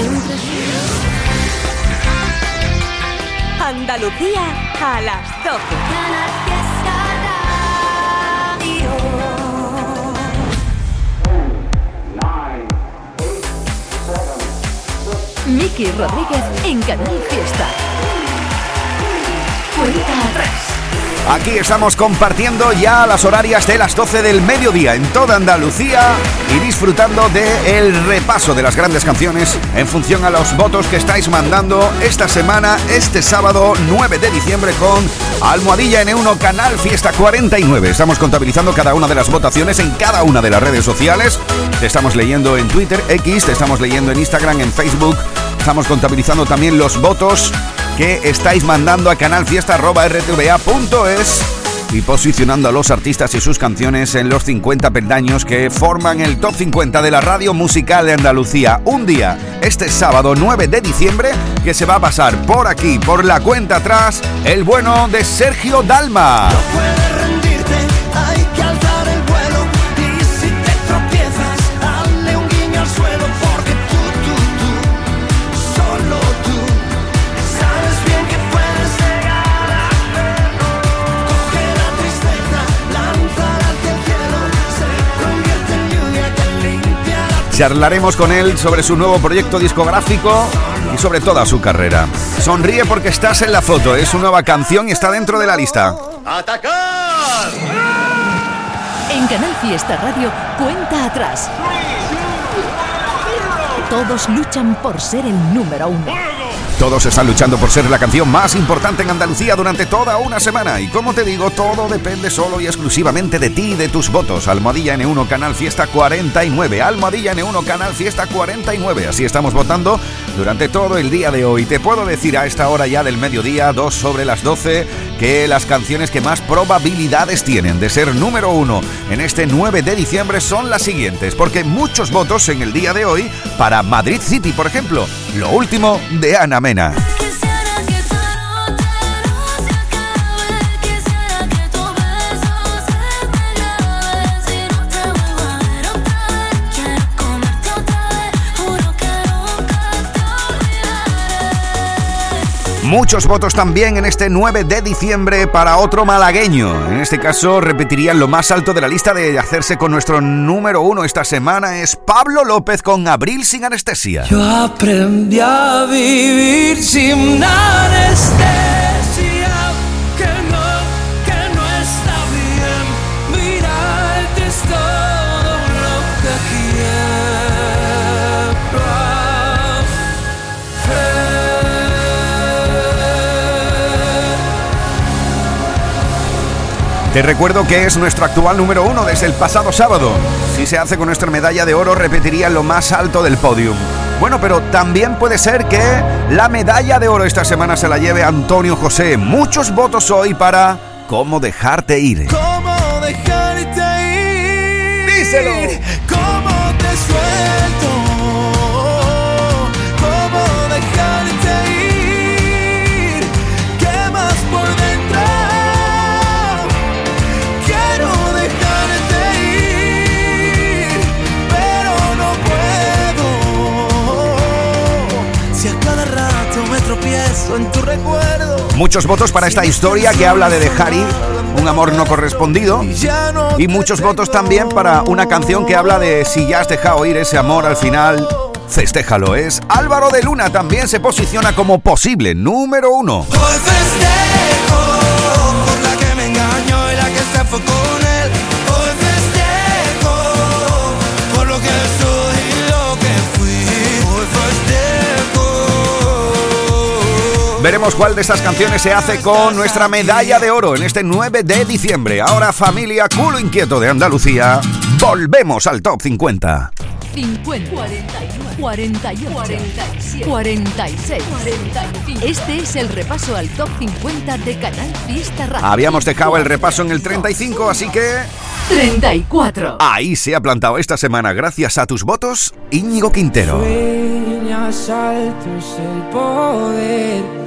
siempre. Andalucía a las 12. Miki Rodríguez en Canal Fiesta. Cuenta atrás. Aquí estamos compartiendo ya las horarias de las 12 del mediodía en toda Andalucía y disfrutando de el repaso de las grandes canciones en función a los votos que estáis mandando esta semana, este sábado 9 de diciembre con Almohadilla N1 Canal Fiesta 49. Estamos contabilizando cada una de las votaciones en cada una de las redes sociales. Te estamos leyendo en Twitter, X, te estamos leyendo en Instagram, en Facebook. Estamos contabilizando también los votos que estáis mandando a canalfiesta.rtva.es y posicionando a los artistas y sus canciones en los 50 peldaños que forman el top 50 de la radio musical de Andalucía. Un día, este sábado 9 de diciembre, que se va a pasar por aquí, por la cuenta atrás, el bueno de Sergio Dalma. Charlaremos con él sobre su nuevo proyecto discográfico y sobre toda su carrera. Sonríe porque estás en la foto, es su nueva canción y está dentro de la lista. ¡Atacar! En Canal Fiesta Radio, cuenta atrás. Todos luchan por ser el número uno. Todos están luchando por ser la canción más importante en Andalucía durante toda una semana. Y como te digo, todo depende solo y exclusivamente de ti y de tus votos. Almohadilla N1 Canal Fiesta 49. Almohadilla N1 Canal Fiesta 49. Así estamos votando durante todo el día de hoy. Te puedo decir a esta hora ya del mediodía, 2 sobre las 12, que las canciones que más probabilidades tienen de ser número uno en este 9 de diciembre son las siguientes. Porque muchos votos en el día de hoy para Madrid City, por ejemplo. Lo último de Ana Mena. Muchos votos también en este 9 de diciembre para otro malagueño. En este caso repetirían lo más alto de la lista de hacerse con nuestro número uno esta semana es Pablo López con Abril sin anestesia. Yo aprendí a vivir sin anestesia. Te recuerdo que es nuestro actual número uno desde el pasado sábado. Si se hace con nuestra medalla de oro, repetiría lo más alto del podium. Bueno, pero también puede ser que la medalla de oro esta semana se la lleve Antonio José. Muchos votos hoy para cómo dejarte ir. ¿Cómo dejarte ir? Díselo. ¿Cómo Muchos votos para esta historia que habla de dejar ir un amor no correspondido. Y muchos votos también para una canción que habla de si ya has dejado ir ese amor al final. Festéjalo, es Álvaro de Luna también se posiciona como posible número uno. Veremos cuál de estas canciones se hace con nuestra medalla de oro en este 9 de diciembre. Ahora familia culo inquieto de Andalucía, volvemos al top 50. 50, 41, 48, 47, 46, 45. Este es el repaso al top 50 de Canal Fiesta Radio. Habíamos dejado el repaso en el 35, así que... 34. Ahí se ha plantado esta semana, gracias a tus votos, Íñigo Quintero. Sueñas altos el poder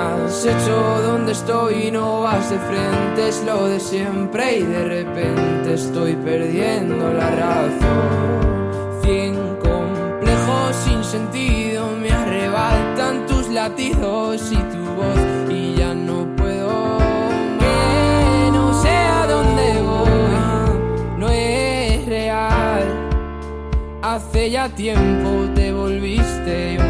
has hecho? ¿Dónde estoy? No vas de frente, es lo de siempre y de repente estoy perdiendo la razón. Cien complejos sin sentido me arrebatan tus latidos y tu voz y ya no puedo no sé a dónde voy, no es real. Hace ya tiempo te volviste. Y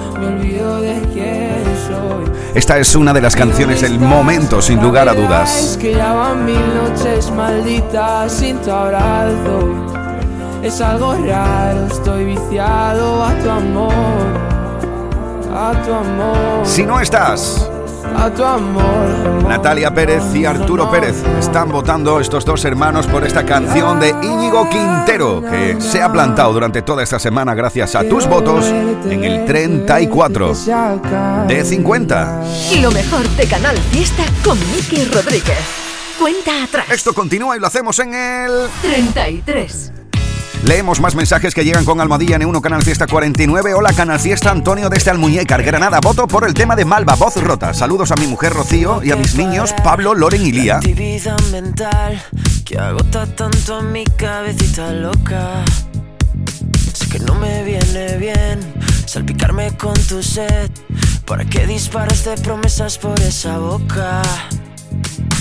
Me olvido de quién soy. Esta es una de las canciones del momento, sin lugar a dudas. que ya van mil noches malditas sin tu abrazo. Es algo raro, estoy viciado a tu amor. A tu amor. Si no estás, A tu amor. Natalia Pérez y Arturo Pérez están votando estos dos hermanos por esta canción de Íñigo Quintero, que se ha plantado durante toda esta semana gracias a tus votos en el 34 de 50. Y lo mejor de Canal Fiesta con Miki Rodríguez. Cuenta atrás. Esto continúa y lo hacemos en el... 33. Leemos más mensajes que llegan con Almohadilla N1 Canal Fiesta 49. Hola Canal Fiesta, Antonio desde Almuñécar, Granada. Voto por el tema de Malva, voz rota. Saludos a mi mujer Rocío y a mis niños Pablo, Loren y Lía. Mental que agota tanto a mi cabecita loca. Sé que no me viene bien salpicarme con tu sed. ¿Para qué disparas de promesas por esa boca?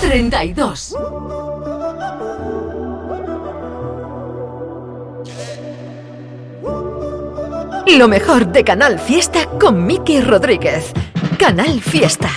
32. Lo mejor de Canal Fiesta con Miki Rodríguez. Canal Fiesta.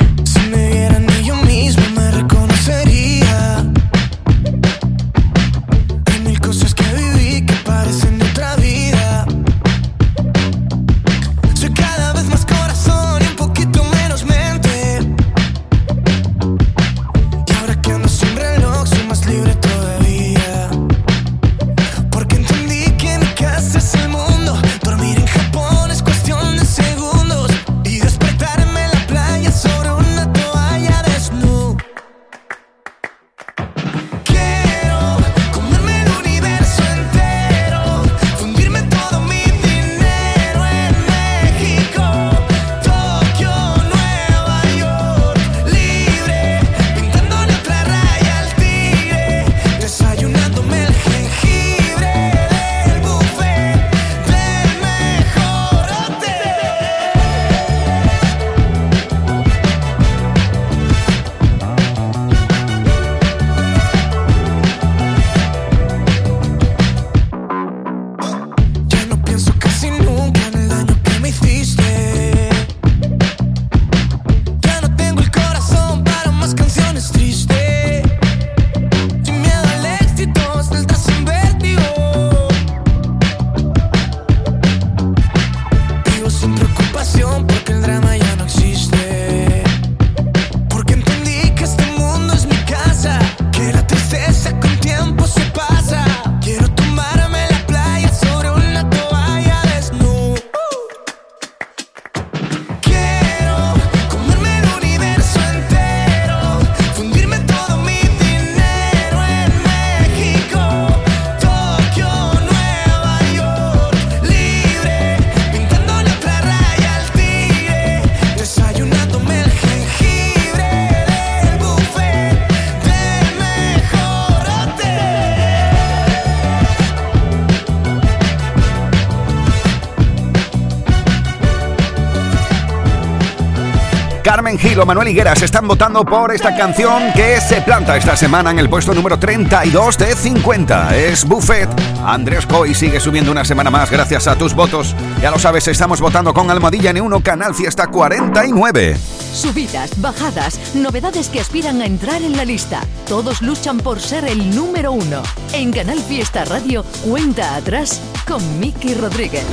Carmen Gil o Manuel Higueras están votando por esta canción que se planta esta semana en el puesto número 32 de 50. Es Buffet. Andrés Coy sigue subiendo una semana más gracias a tus votos. Ya lo sabes, estamos votando con Almohadilla N1 Canal Fiesta 49. Subidas, bajadas, novedades que aspiran a entrar en la lista. Todos luchan por ser el número uno. En Canal Fiesta Radio, cuenta atrás con Miki Rodríguez.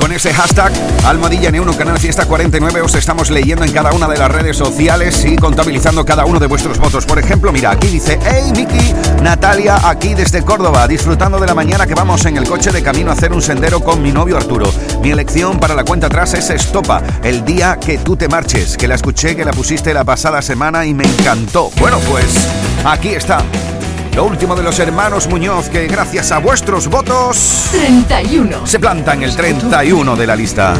Con ese hashtag Almohadilla N1 Canal Fiesta 49 os estamos leyendo en cada una de las redes sociales y contabilizando cada uno de vuestros votos. Por ejemplo, mira, aquí dice, hey Miki, Natalia, aquí desde Córdoba, disfrutando de la mañana que vamos en el coche de camino a hacer un sendero con mi novio Arturo. Mi elección para la cuenta atrás es Estopa, el día que tú te marches, que la escuché, que la pusiste la pasada semana y me encantó. Bueno, pues aquí está. Lo último de los hermanos Muñoz, que gracias a vuestros votos 31. se planta en el 31 de la lista.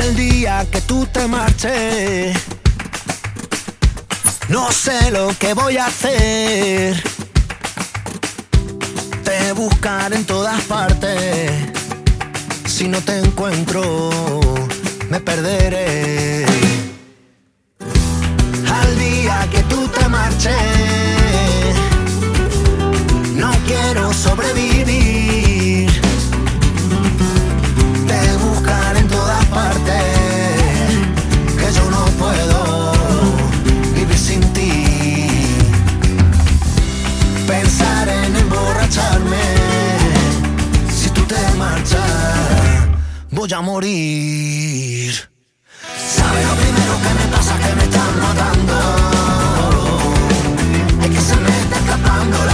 El día que tú te marches, no sé lo que voy a hacer. Te buscaré en todas partes. Si no te encuentro, me perderé. Al día que tú te marches, no quiero sobrevivir. Te buscaré en todas partes, que yo no puedo vivir sin ti. Pensar en emborracharme, si tú te marchas, voy a morir. ¿Sabes lo primero que me pasa? Que me están matando. Es que se me está escapando la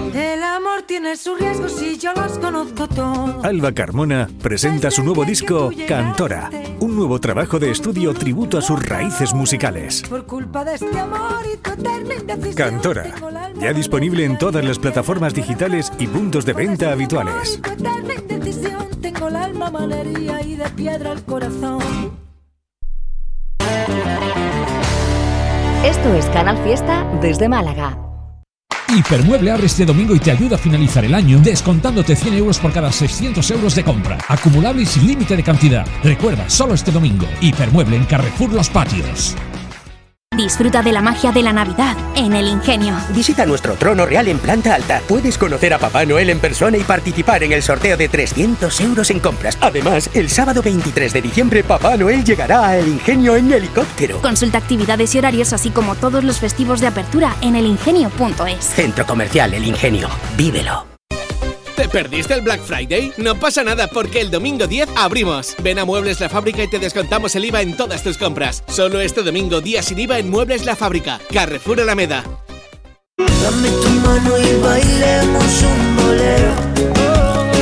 Amor tiene sus riesgos y yo los conozco todos. Alba Carmona presenta su nuevo disco Cantora, un nuevo trabajo de estudio tributo a sus raíces musicales. Por culpa de este amor y tu eterna indecisión. Cantora, ya disponible en todas las plataformas digitales y puntos de venta habituales. Tu eterna indecisión. Tengo el alma malería y de piedra el corazón. Esto es Canal Fiesta desde Málaga. Hipermueble abre este domingo y te ayuda a finalizar el año descontándote 100 euros por cada 600 euros de compra. Acumulable y sin límite de cantidad. Recuerda, solo este domingo. Hipermueble en Carrefour Los Patios. Disfruta de la magia de la Navidad en el Ingenio. Visita nuestro trono real en planta alta. Puedes conocer a Papá Noel en persona y participar en el sorteo de 300 euros en compras. Además, el sábado 23 de diciembre Papá Noel llegará a El Ingenio en helicóptero. Consulta actividades y horarios así como todos los festivos de apertura en elingenio.es. Centro Comercial El Ingenio. Vívelo. ¿Te perdiste el Black Friday? No pasa nada porque el domingo 10 abrimos. Ven a Muebles La Fábrica y te descontamos el IVA en todas tus compras. Solo este domingo, día sin IVA en Muebles La Fábrica. Carrefour Alameda. Dame tu mano y bailemos un bolero.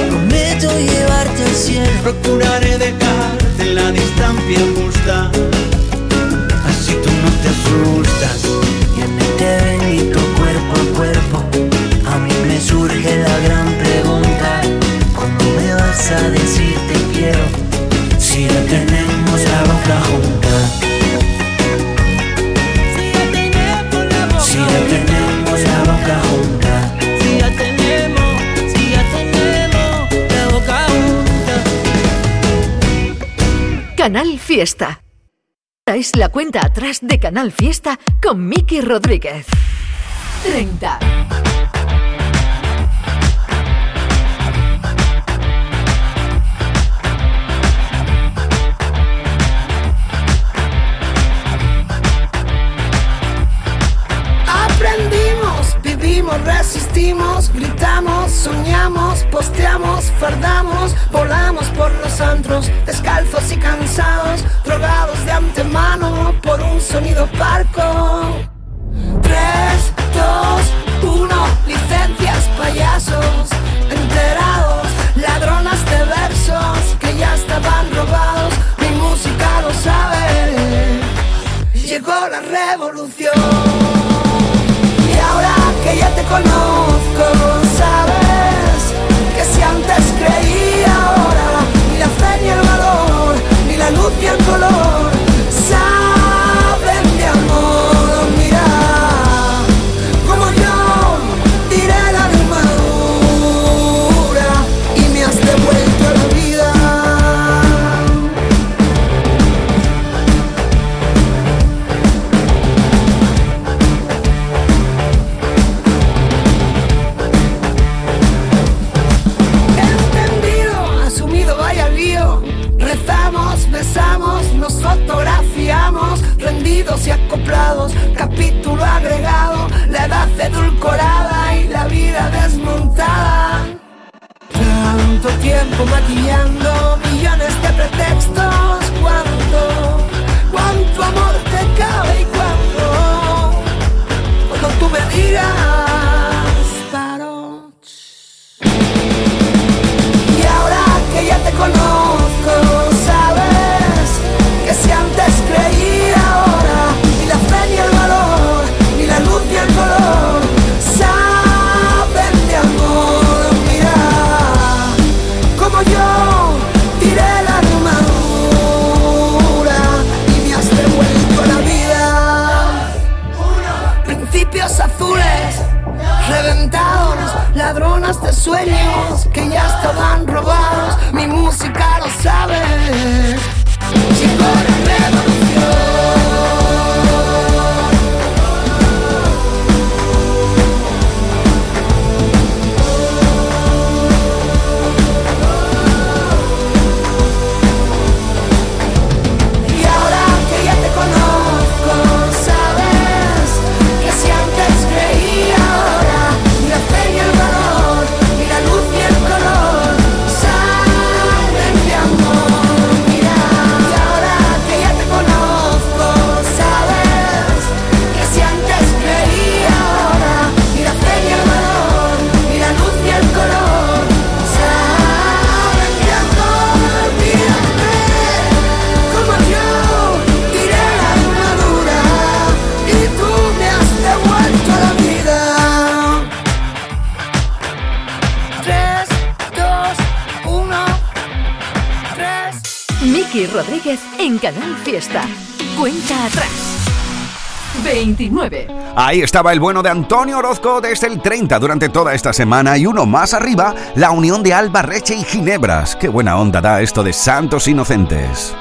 Prometo llevarte al cielo. Procuraré dejarte en la distancia justa. Así tú no te asustas. Y en este vas a decir te quiero? Si ya tenemos la boca junta. Si ya tenemos la boca junta. Si ya tenemos, si ya tenemos la boca junta. Canal Fiesta. Esta es la cuenta atrás de Canal Fiesta con Miki Rodríguez. 30. Resistimos, gritamos, soñamos, posteamos, fardamos, volamos por los antros, descalzos y cansados, drogados de antemano por un sonido parco. 3, 2, 1, licencias, payasos, enterados, ladronas de versos que ya estaban robados, mi música lo sabe, llegó la revolución. Color, Capítulo agregado, la edad edulcorada y la vida desmontada. Tanto tiempo maquillando millones de pretextos Miki Rodríguez en Canal Fiesta. Cuenta atrás. 29. Ahí estaba el bueno de Antonio Orozco desde el 30 durante toda esta semana y uno más arriba, la unión de Alba Reche y Ginebras. Qué buena onda da esto de Santos Inocentes.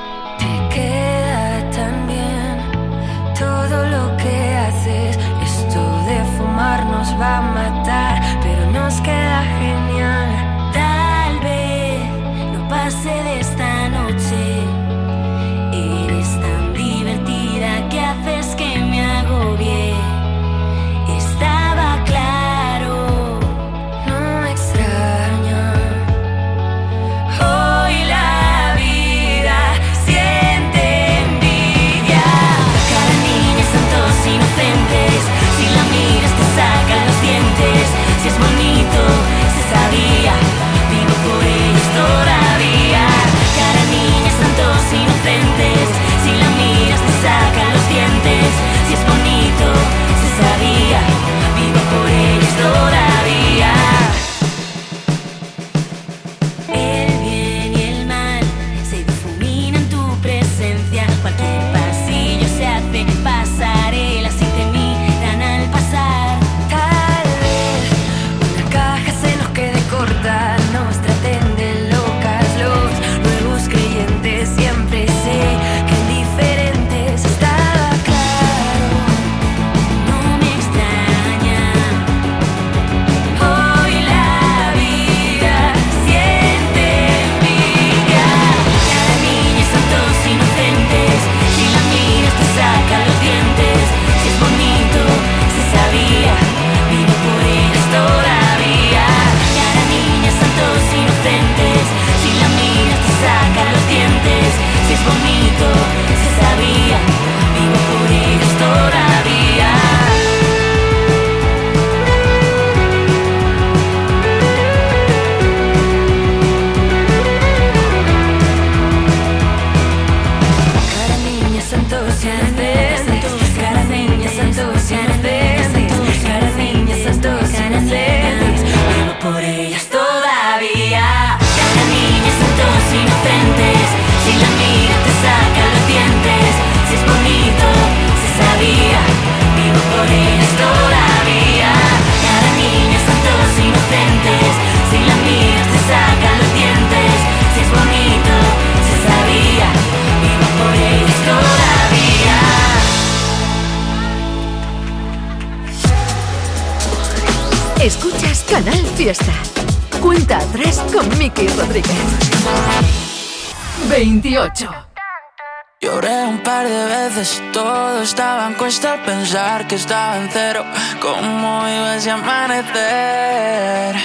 Que estaba en cero. ¿Cómo iba ese amanecer?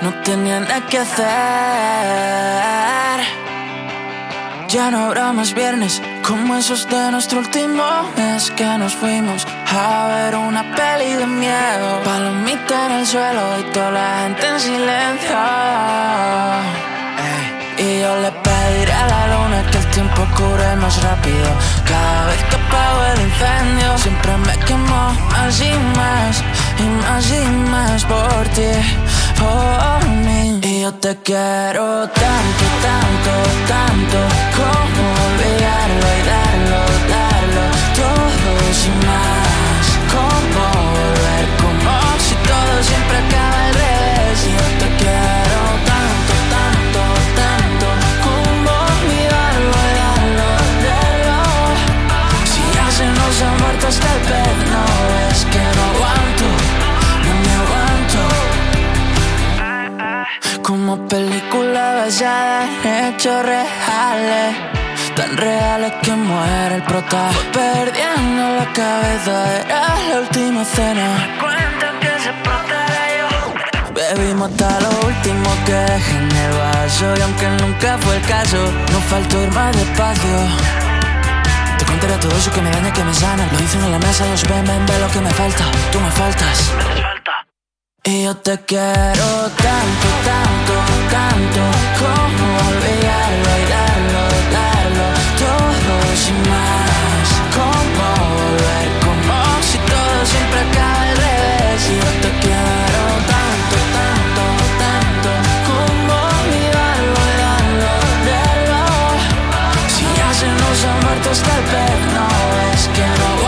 No tenía nada que hacer. Ya no habrá más viernes como esos de nuestro último mes que nos fuimos a ver una peli de miedo. Palomita en el suelo y toda la gente en silencio. Y yo le pediré a la luna que el tiempo cure más rápido. Cada vez que apago el incendio, siempre me quemo más y más, y más y más por ti, por mí. Y yo te quiero tanto, tanto, hechos reales. Tan reales que muere el prota. Fue perdiendo la cabeza, era la última cena. Cuentan que se yo. Bebimos hasta lo último que dejé en el vaso Y aunque nunca fue el caso, no faltó ir más despacio. Te contaré todo eso que me daña, que me sana. Lo dicen en la mesa, los ven, ven, ve lo que me falta. Tú me faltas. Y yo te quiero tanto, tanto, tanto Como pegarlo, darlo, darlo todo y más. ¿Cómo volver? Como si todo siempre acaba al revés y yo te quiero tanto, tanto, tanto. Como olvidarlo, darlo, darlo. Si ya se nos ha muerto hasta el pez, no es que no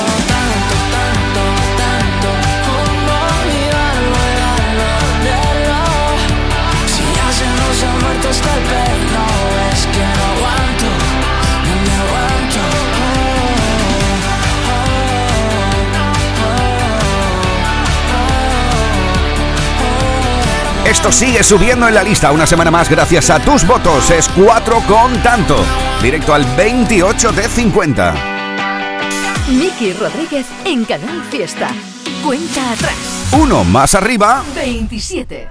Esto sigue subiendo en la lista una semana más gracias a tus votos. Es 4 con tanto. Directo al 28 de 50. Miki Rodríguez en Canal Fiesta. Cuenta atrás. Uno más arriba. 27.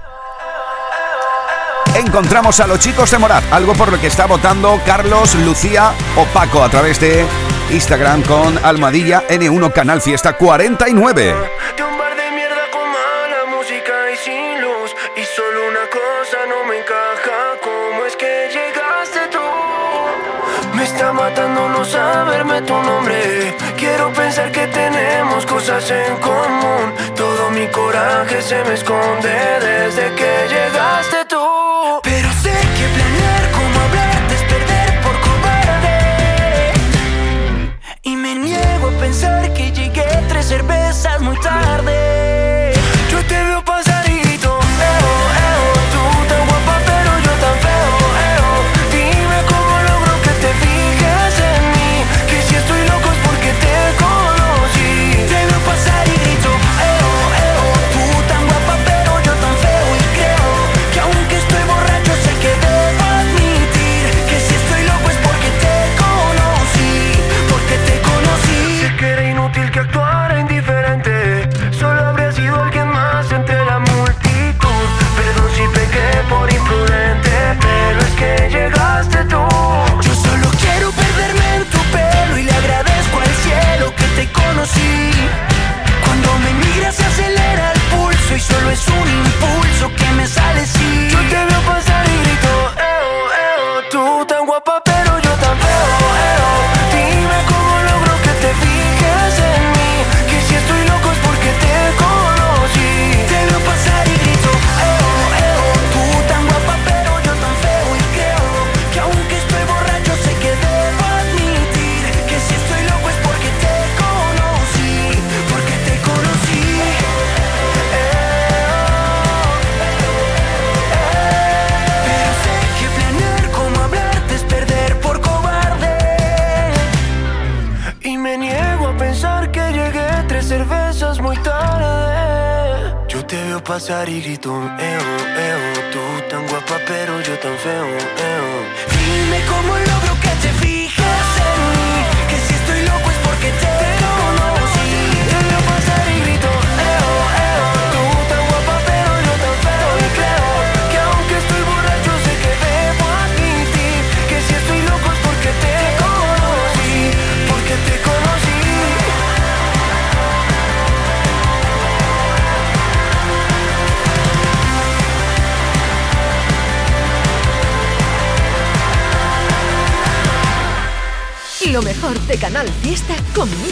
Encontramos a los chicos de Morat, algo por lo que está votando Carlos, Lucía o Paco a través de Instagram con Almadilla N1 Canal Fiesta 49. Matando no saberme tu nombre. Quiero pensar que tenemos cosas en común. Todo mi coraje se me esconde desde que llegaste tú. Pero sé que planear como hablarte es perder por cobarde. Y me niego a pensar que llegué tres cervezas muy tarde.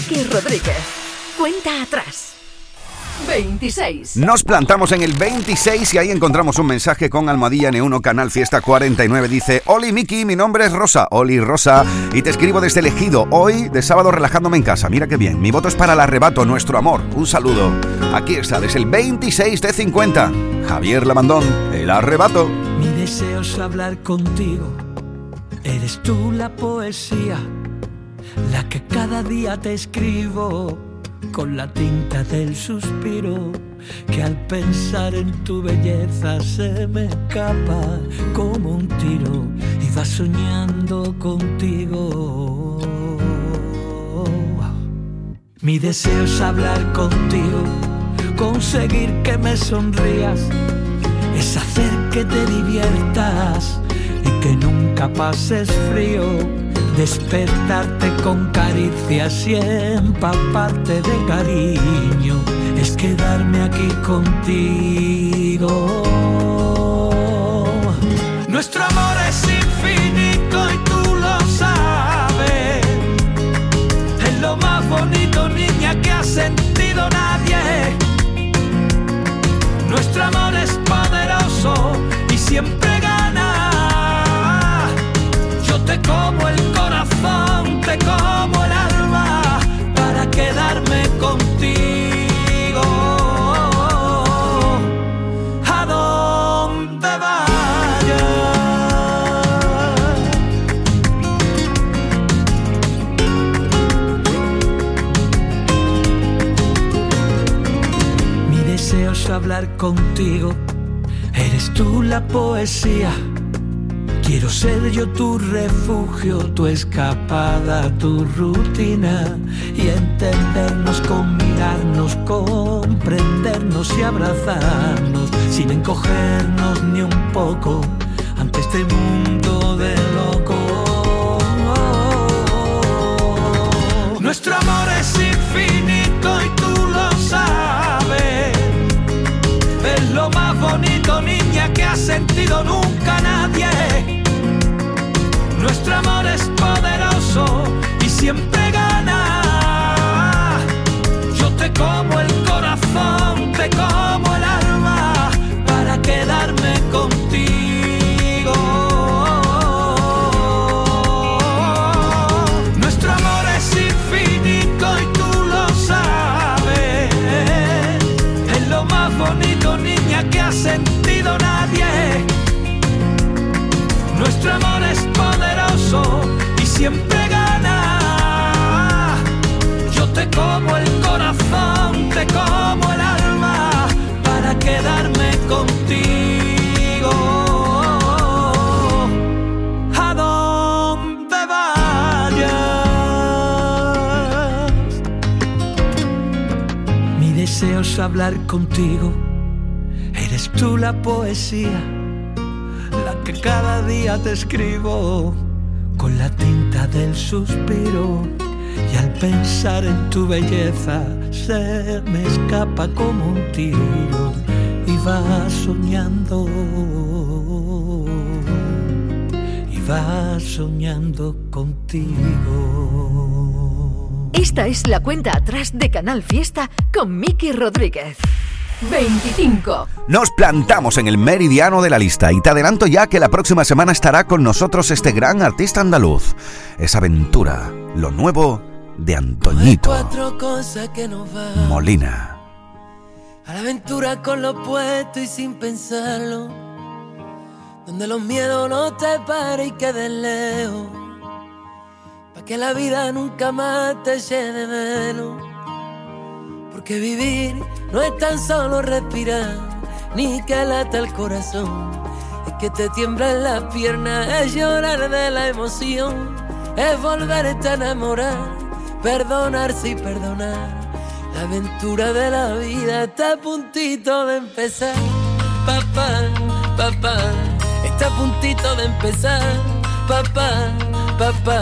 Miki Rodríguez. Cuenta atrás. 26. Nos plantamos en el 26 y ahí encontramos un mensaje con Almadilla N1 Canal Fiesta 49. Dice, Oli Miki, mi nombre es Rosa, Oli Rosa, y te escribo desde elegido hoy de sábado relajándome en casa. Mira qué bien, mi voto es para el arrebato, nuestro amor. Un saludo. Aquí está, desde el 26 de 50. Javier Lamandón, el arrebato. Mi deseo es hablar contigo. Eres tú la poesía la que cada día te escribo con la tinta del suspiro que al pensar en tu belleza se me escapa como un tiro y va soñando contigo. Mi deseo es hablar contigo, conseguir que me sonrías, es hacer que te diviertas y que nunca pases frío despertarte con caricias y empaparte de cariño, es quedarme aquí contigo. Nuestro amor es infinito y tú lo sabes. Es lo más bonito, niña, que ha sentido nadie. Nuestro amor es poderoso te como el corazón, te como el alma para quedarme contigo. A donde vayas. Mi deseo es hablar contigo. Eres tú la poesía. Quiero ser yo tu refugio, tu escapada, tu rutina y entendernos con mirarnos, comprendernos y abrazarnos sin encogernos ni un poco ante este mundo de locos. Nuestro amor es infinito y tú lo sabes. Es lo más bonito, niña, que ha sentido nunca nadie. Nuestro amor es poderoso y siempre gana. Yo te como el corazón, te como el alma para quedarme contigo. Nuestro amor es infinito y tú lo sabes. Es lo más bonito, niña, que ha siempre gana. Yo te como el corazón, te como el alma para quedarme contigo. A donde vayas. Mi deseo es hablar contigo. Eres tú la poesía la que cada día te escribo la tinta del suspiro y al pensar en tu belleza se me escapa como un tiro y va soñando y va soñando contigo. Esta es la cuenta atrás de Canal Fiesta con Miki Rodríguez. 25. Nos plantamos en el meridiano de la lista y te adelanto ya que la próxima semana estará con nosotros este gran artista andaluz. Es aventura, lo nuevo de Antoñito Molina. a la aventura con lo puesto y sin pensarlo. Donde los miedos no te paren y queden lejos. Pa' que la vida nunca más te llene de menos. Porque vivir no es tan solo respirar, ni que lata el corazón. Es que te tiemblan las piernas, es llorar de la emoción, es volverte a enamorar, perdonarse y perdonar. La aventura de la vida está a puntito de empezar. Papá, papá, está a puntito de empezar. Papá, papá.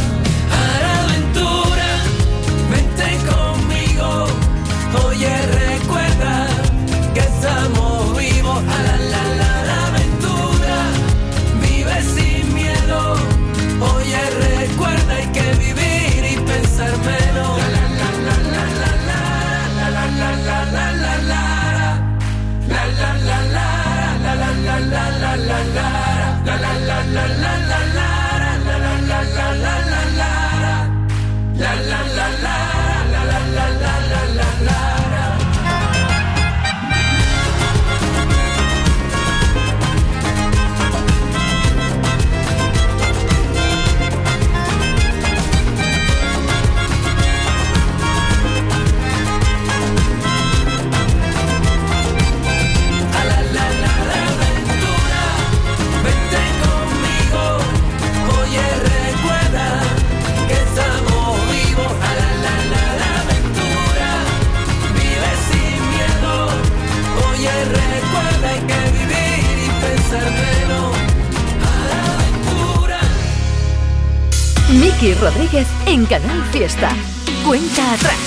Canal Fiesta. Cuenta atrás.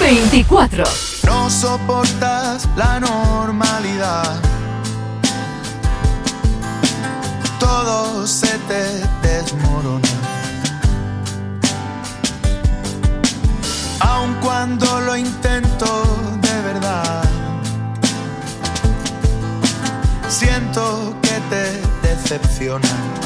24. No soportas la normalidad. Todo se te desmorona. Aun cuando lo intento de verdad. Siento que te decepciona.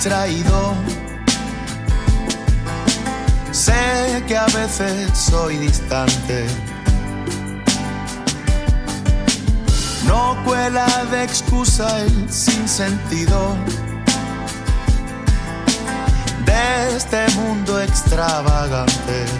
Distraído. Sé que a veces soy distante. No cuela de excusa el sinsentido de este mundo extravagante.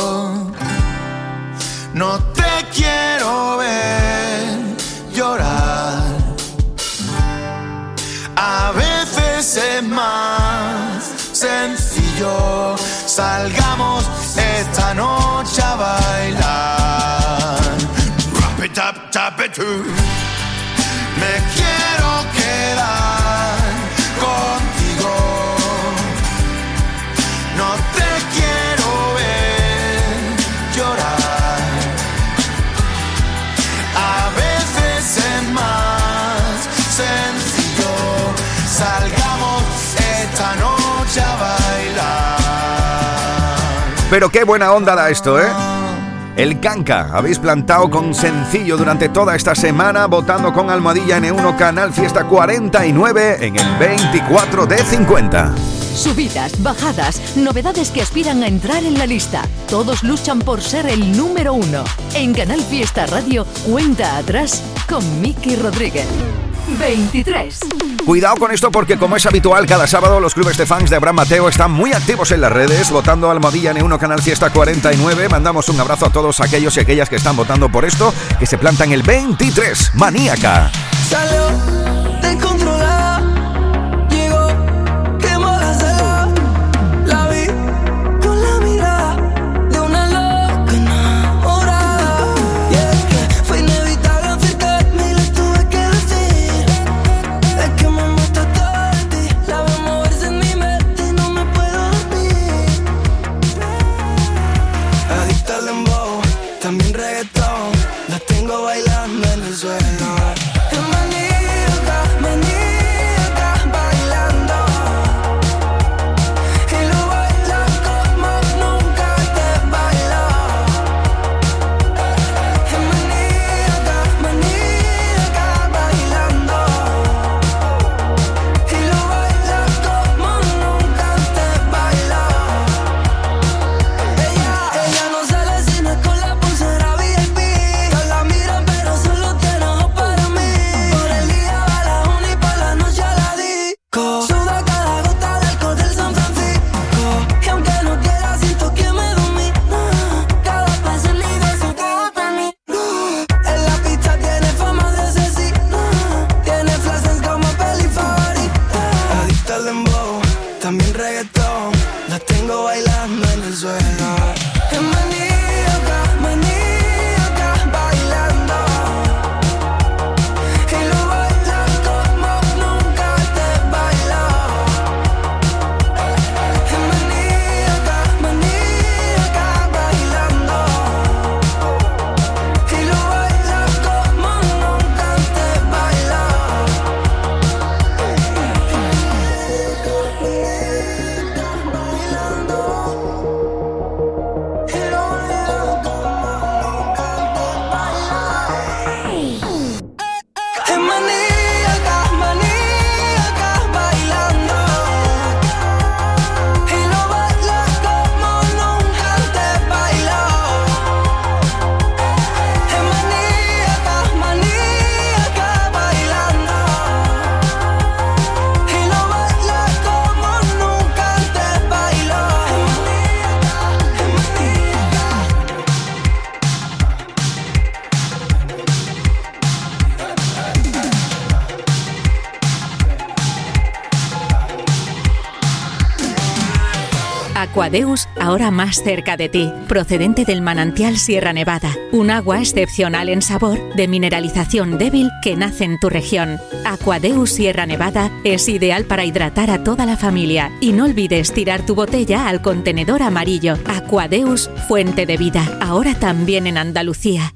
No te quiero ver llorar. A veces es más sencillo. Salgamos esta noche a bailar. Rap it up, tap it too. Me Pero qué buena onda da esto, ¿eh? El Canca, habéis plantado con sencillo durante toda esta semana, votando con Almohadilla N1 Canal Fiesta 49 en el 24 de 50. Subidas, bajadas, novedades que aspiran a entrar en la lista. Todos luchan por ser el número uno. En Canal Fiesta Radio, cuenta atrás con Miki Rodríguez. 23. Cuidado con esto porque como es habitual cada sábado los clubes de fans de Abraham Mateo están muy activos en las redes votando Almohadilla N1 Canal Fiesta 49. Mandamos un abrazo a todos aquellos y aquellas que están votando por esto, que se plantan el 23. Maníaca. Salió Aquadeus, ahora más cerca de ti, procedente del manantial Sierra Nevada, un agua excepcional en sabor, de mineralización débil que nace en tu región. Aquadeus Sierra Nevada es ideal para hidratar a toda la familia y no olvides tirar tu botella al contenedor amarillo. Aquadeus, fuente de vida, ahora también en Andalucía.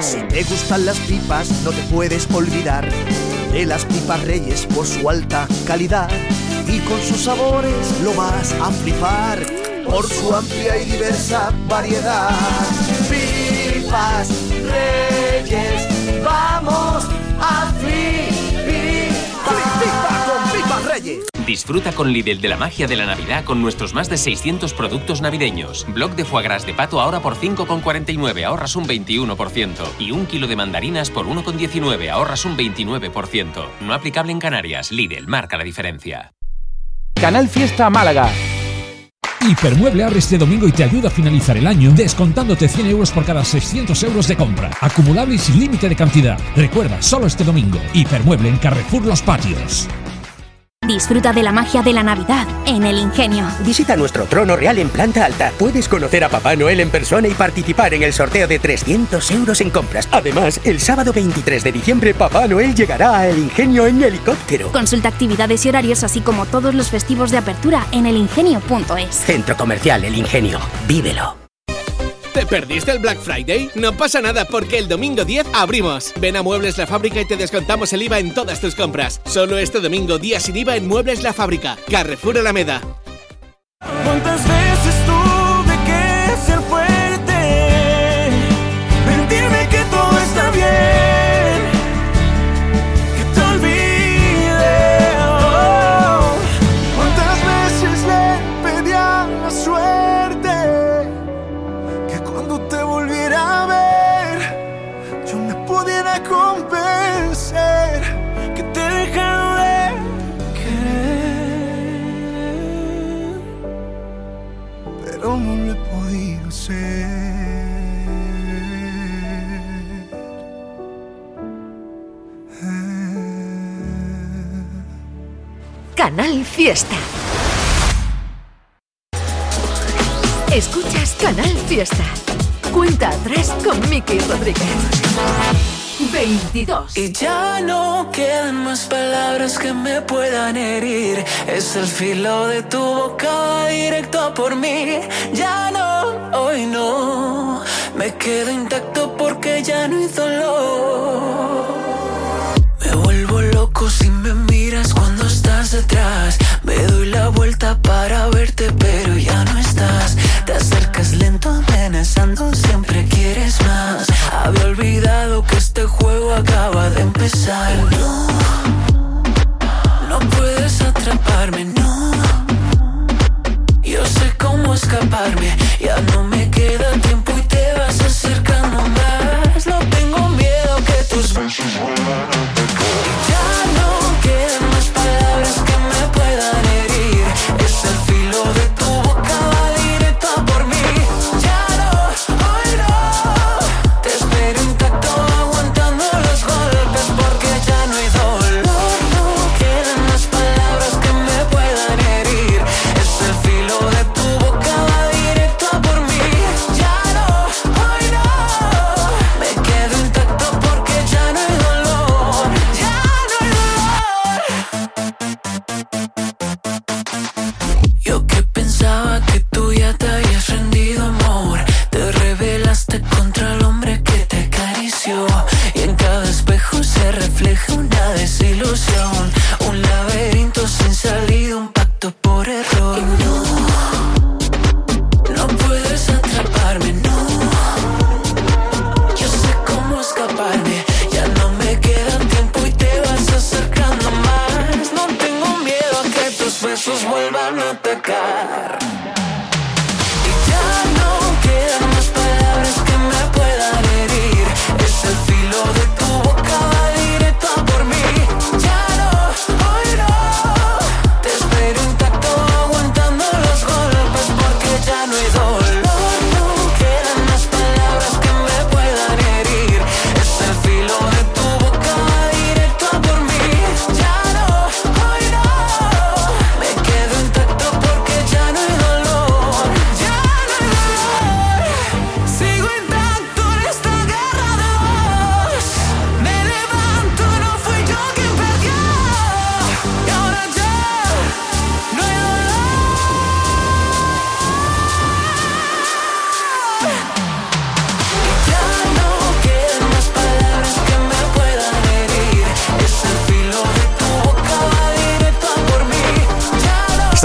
Si te gustan las pipas, no te puedes olvidar de las pipas Reyes por su alta calidad y con sus sabores lo vas a flipar por su amplia y diversa variedad. Pipas Reyes, vamos a flipar con Pipas Reyes. Disfruta con Lidl de la magia de la Navidad con nuestros más de 600 productos navideños. Block de foie gras de pato ahora por 5,49, ahorras un 21%. Y un kilo de mandarinas por 1,19, ahorras un 29%. No aplicable en Canarias. Lidl marca la diferencia. Canal Fiesta Málaga. Hipermueble abre este domingo y te ayuda a finalizar el año descontándote 100 euros por cada 600 euros de compra. Acumulable y sin límite de cantidad. Recuerda, solo este domingo. Hipermueble en Carrefour Los Patios. Disfruta de la magia de la Navidad en el Ingenio. Visita nuestro trono real en planta alta. Puedes conocer a Papá Noel en persona y participar en el sorteo de 300 euros en compras. Además, el sábado 23 de diciembre Papá Noel llegará a El Ingenio en helicóptero. Consulta actividades y horarios así como todos los festivos de apertura en elingenio.es. Centro Comercial El Ingenio. Vívelo. ¿Te perdiste el Black Friday? No pasa nada porque el domingo 10 abrimos. Ven a Muebles La Fábrica y te descontamos el IVA en todas tus compras. Solo este domingo, día sin IVA en Muebles La Fábrica. Carrefour Alameda. Fiesta. Escuchas Canal Fiesta. Cuenta atrás con Miki Rodríguez. 22. Y ya no quedan más palabras que me puedan herir. Es el filo de tu boca directo por mí. Ya no, hoy no. Me quedo intacto porque ya no hay dolor. Acaba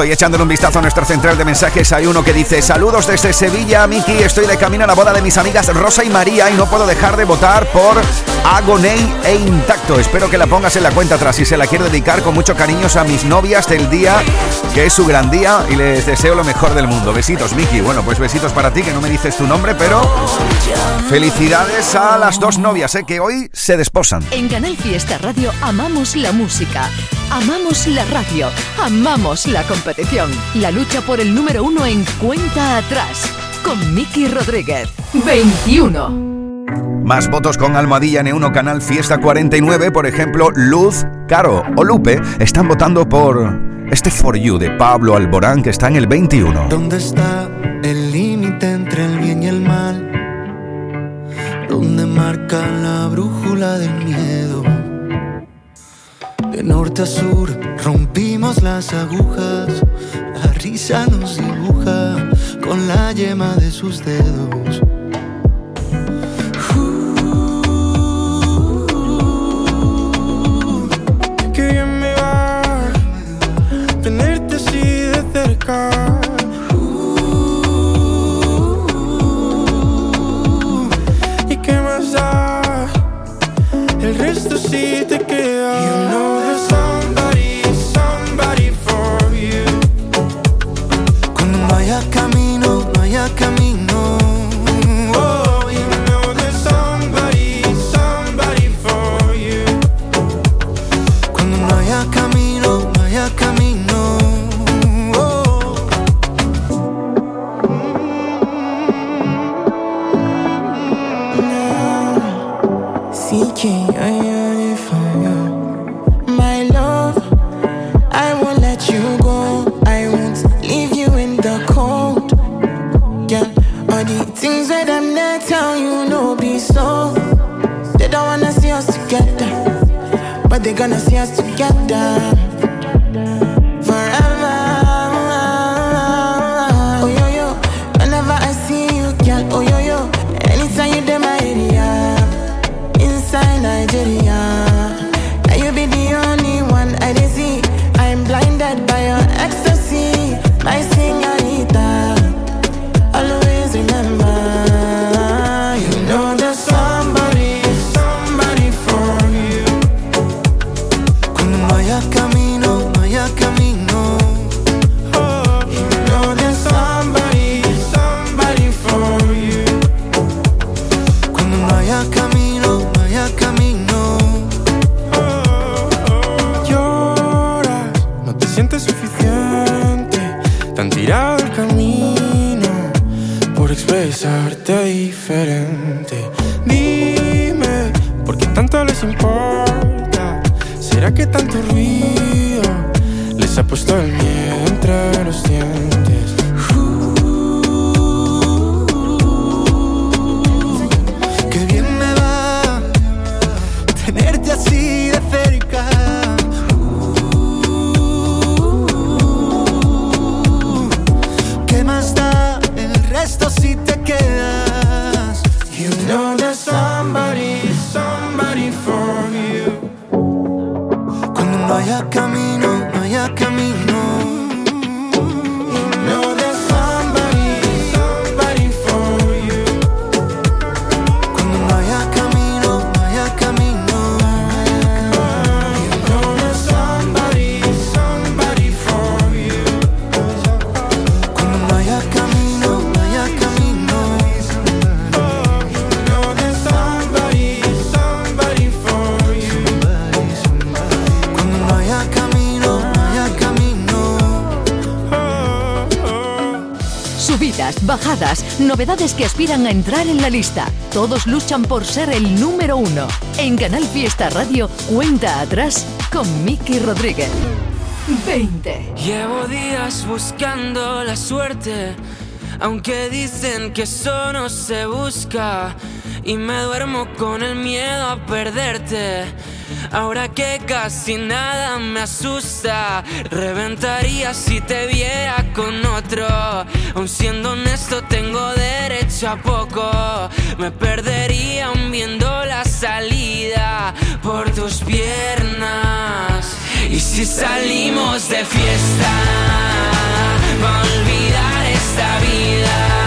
Estoy echándole un vistazo a nuestra central de mensajes. Hay uno que dice: Saludos desde Sevilla, Miki. Estoy de camino a la boda de mis amigas Rosa y María y no puedo dejar de votar por Agoney e Intacto. Espero que la pongas en la cuenta atrás y se la quiero dedicar con mucho cariño a mis novias del día, que es su gran día y les deseo lo mejor del mundo. Besitos, Miki. Bueno, pues besitos para ti, que no me dices tu nombre, pero felicidades a las dos novias, ¿eh? que hoy se desposan. En Canal Fiesta Radio amamos la música, amamos la radio, amamos la competición. La lucha por el número uno en cuenta atrás. Con Miki Rodríguez. 21. Más votos con Almohadilla N1 Canal Fiesta 49, por ejemplo, Luz, Caro o Lupe están votando por este For You de Pablo Alborán que está en el 21. ¿Dónde está el límite entre el bien y el mal? ¿Dónde marca la brújula del miedo? De norte a sur rompimos las agujas, la risa nos dibuja con la yema de sus dedos. Que bien me va tenerte así de cerca. ¿Y qué más da? El resto sí te queda. Camino, they gonna see us together. Novedades que aspiran a entrar en la lista. Todos luchan por ser el número uno. En Canal Fiesta Radio, cuenta atrás con Miki Rodríguez. 20. Llevo días buscando la suerte, aunque dicen que eso no se busca. Y me duermo con el miedo a perderte. Ahora que casi nada me asusta, reventaría si te viera con otro. Aun siendo honesto, tengo derecho a poco. Me perdería viendo la salida por tus piernas. Y si salimos de fiesta, va a olvidar esta vida.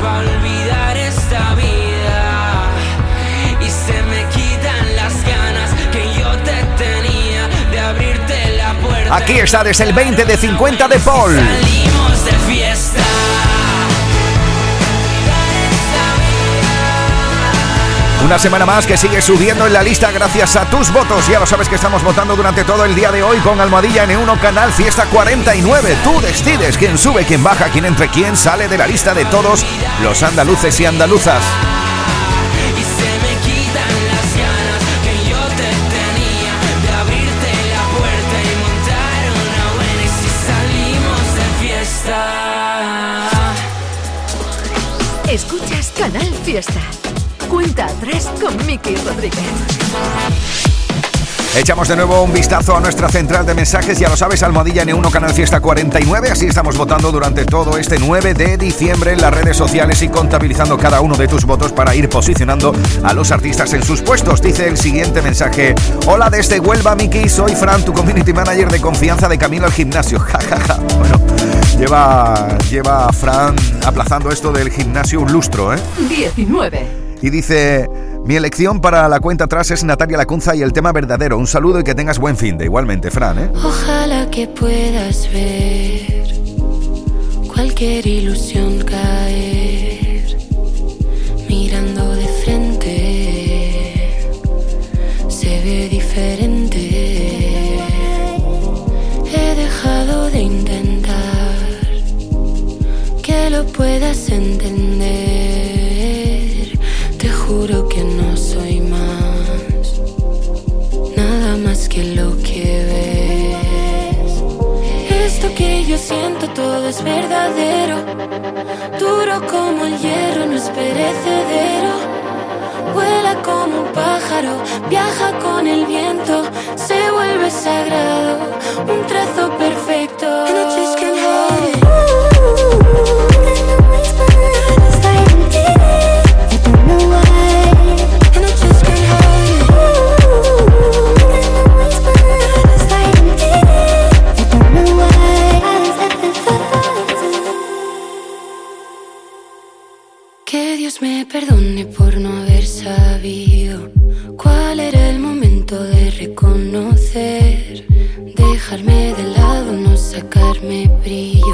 Pa' olvidar esta vida. Y se me quitan las ganas que yo te tenía De abrirte la puerta. Aquí está desde el 20 de 50 de Paul. Salimos de fiesta Una semana más que sigue subiendo en la lista gracias a tus votos. Ya lo sabes que estamos votando durante todo el día de hoy con Almohadilla N1 Canal Fiesta 49. Tú decides quién sube, quién baja, quién entra, quién sale de la lista de todos los andaluces y andaluzas. Escuchas Canal Fiesta. Cuenta atrás con Miki Rodríguez. Echamos de nuevo un vistazo a nuestra central de mensajes, ya lo sabes, Almohadilla N1 Canal Fiesta 49, así estamos votando durante todo este 9 de diciembre en las redes sociales y contabilizando cada uno de tus votos para ir posicionando a los artistas en sus puestos. Dice el siguiente mensaje, hola desde Huelva, Miki, soy Fran, tu community manager de confianza de Camino al Gimnasio. Ja, ja, ja. Bueno, lleva, lleva Fran aplazando esto del gimnasio un lustro, ¿eh? 19. Y dice, mi elección para la cuenta atrás es Natalia Lacunza y el tema verdadero. Un saludo y que tengas buen fin de. Igualmente, Fran, ¿eh? Ojalá que puedas ver cualquier ilusión caer mirando de frente. Se ve diferente. He dejado de intentar que lo puedas entender. Lo que ves. Esto que yo siento todo es verdadero, duro como el hierro, no es perecedero. Vuela como un pájaro, viaja con el viento, se vuelve sagrado, un trazo perfecto. And I just perdone por no haber sabido cuál era el momento de reconocer, dejarme de lado, no sacarme brillo.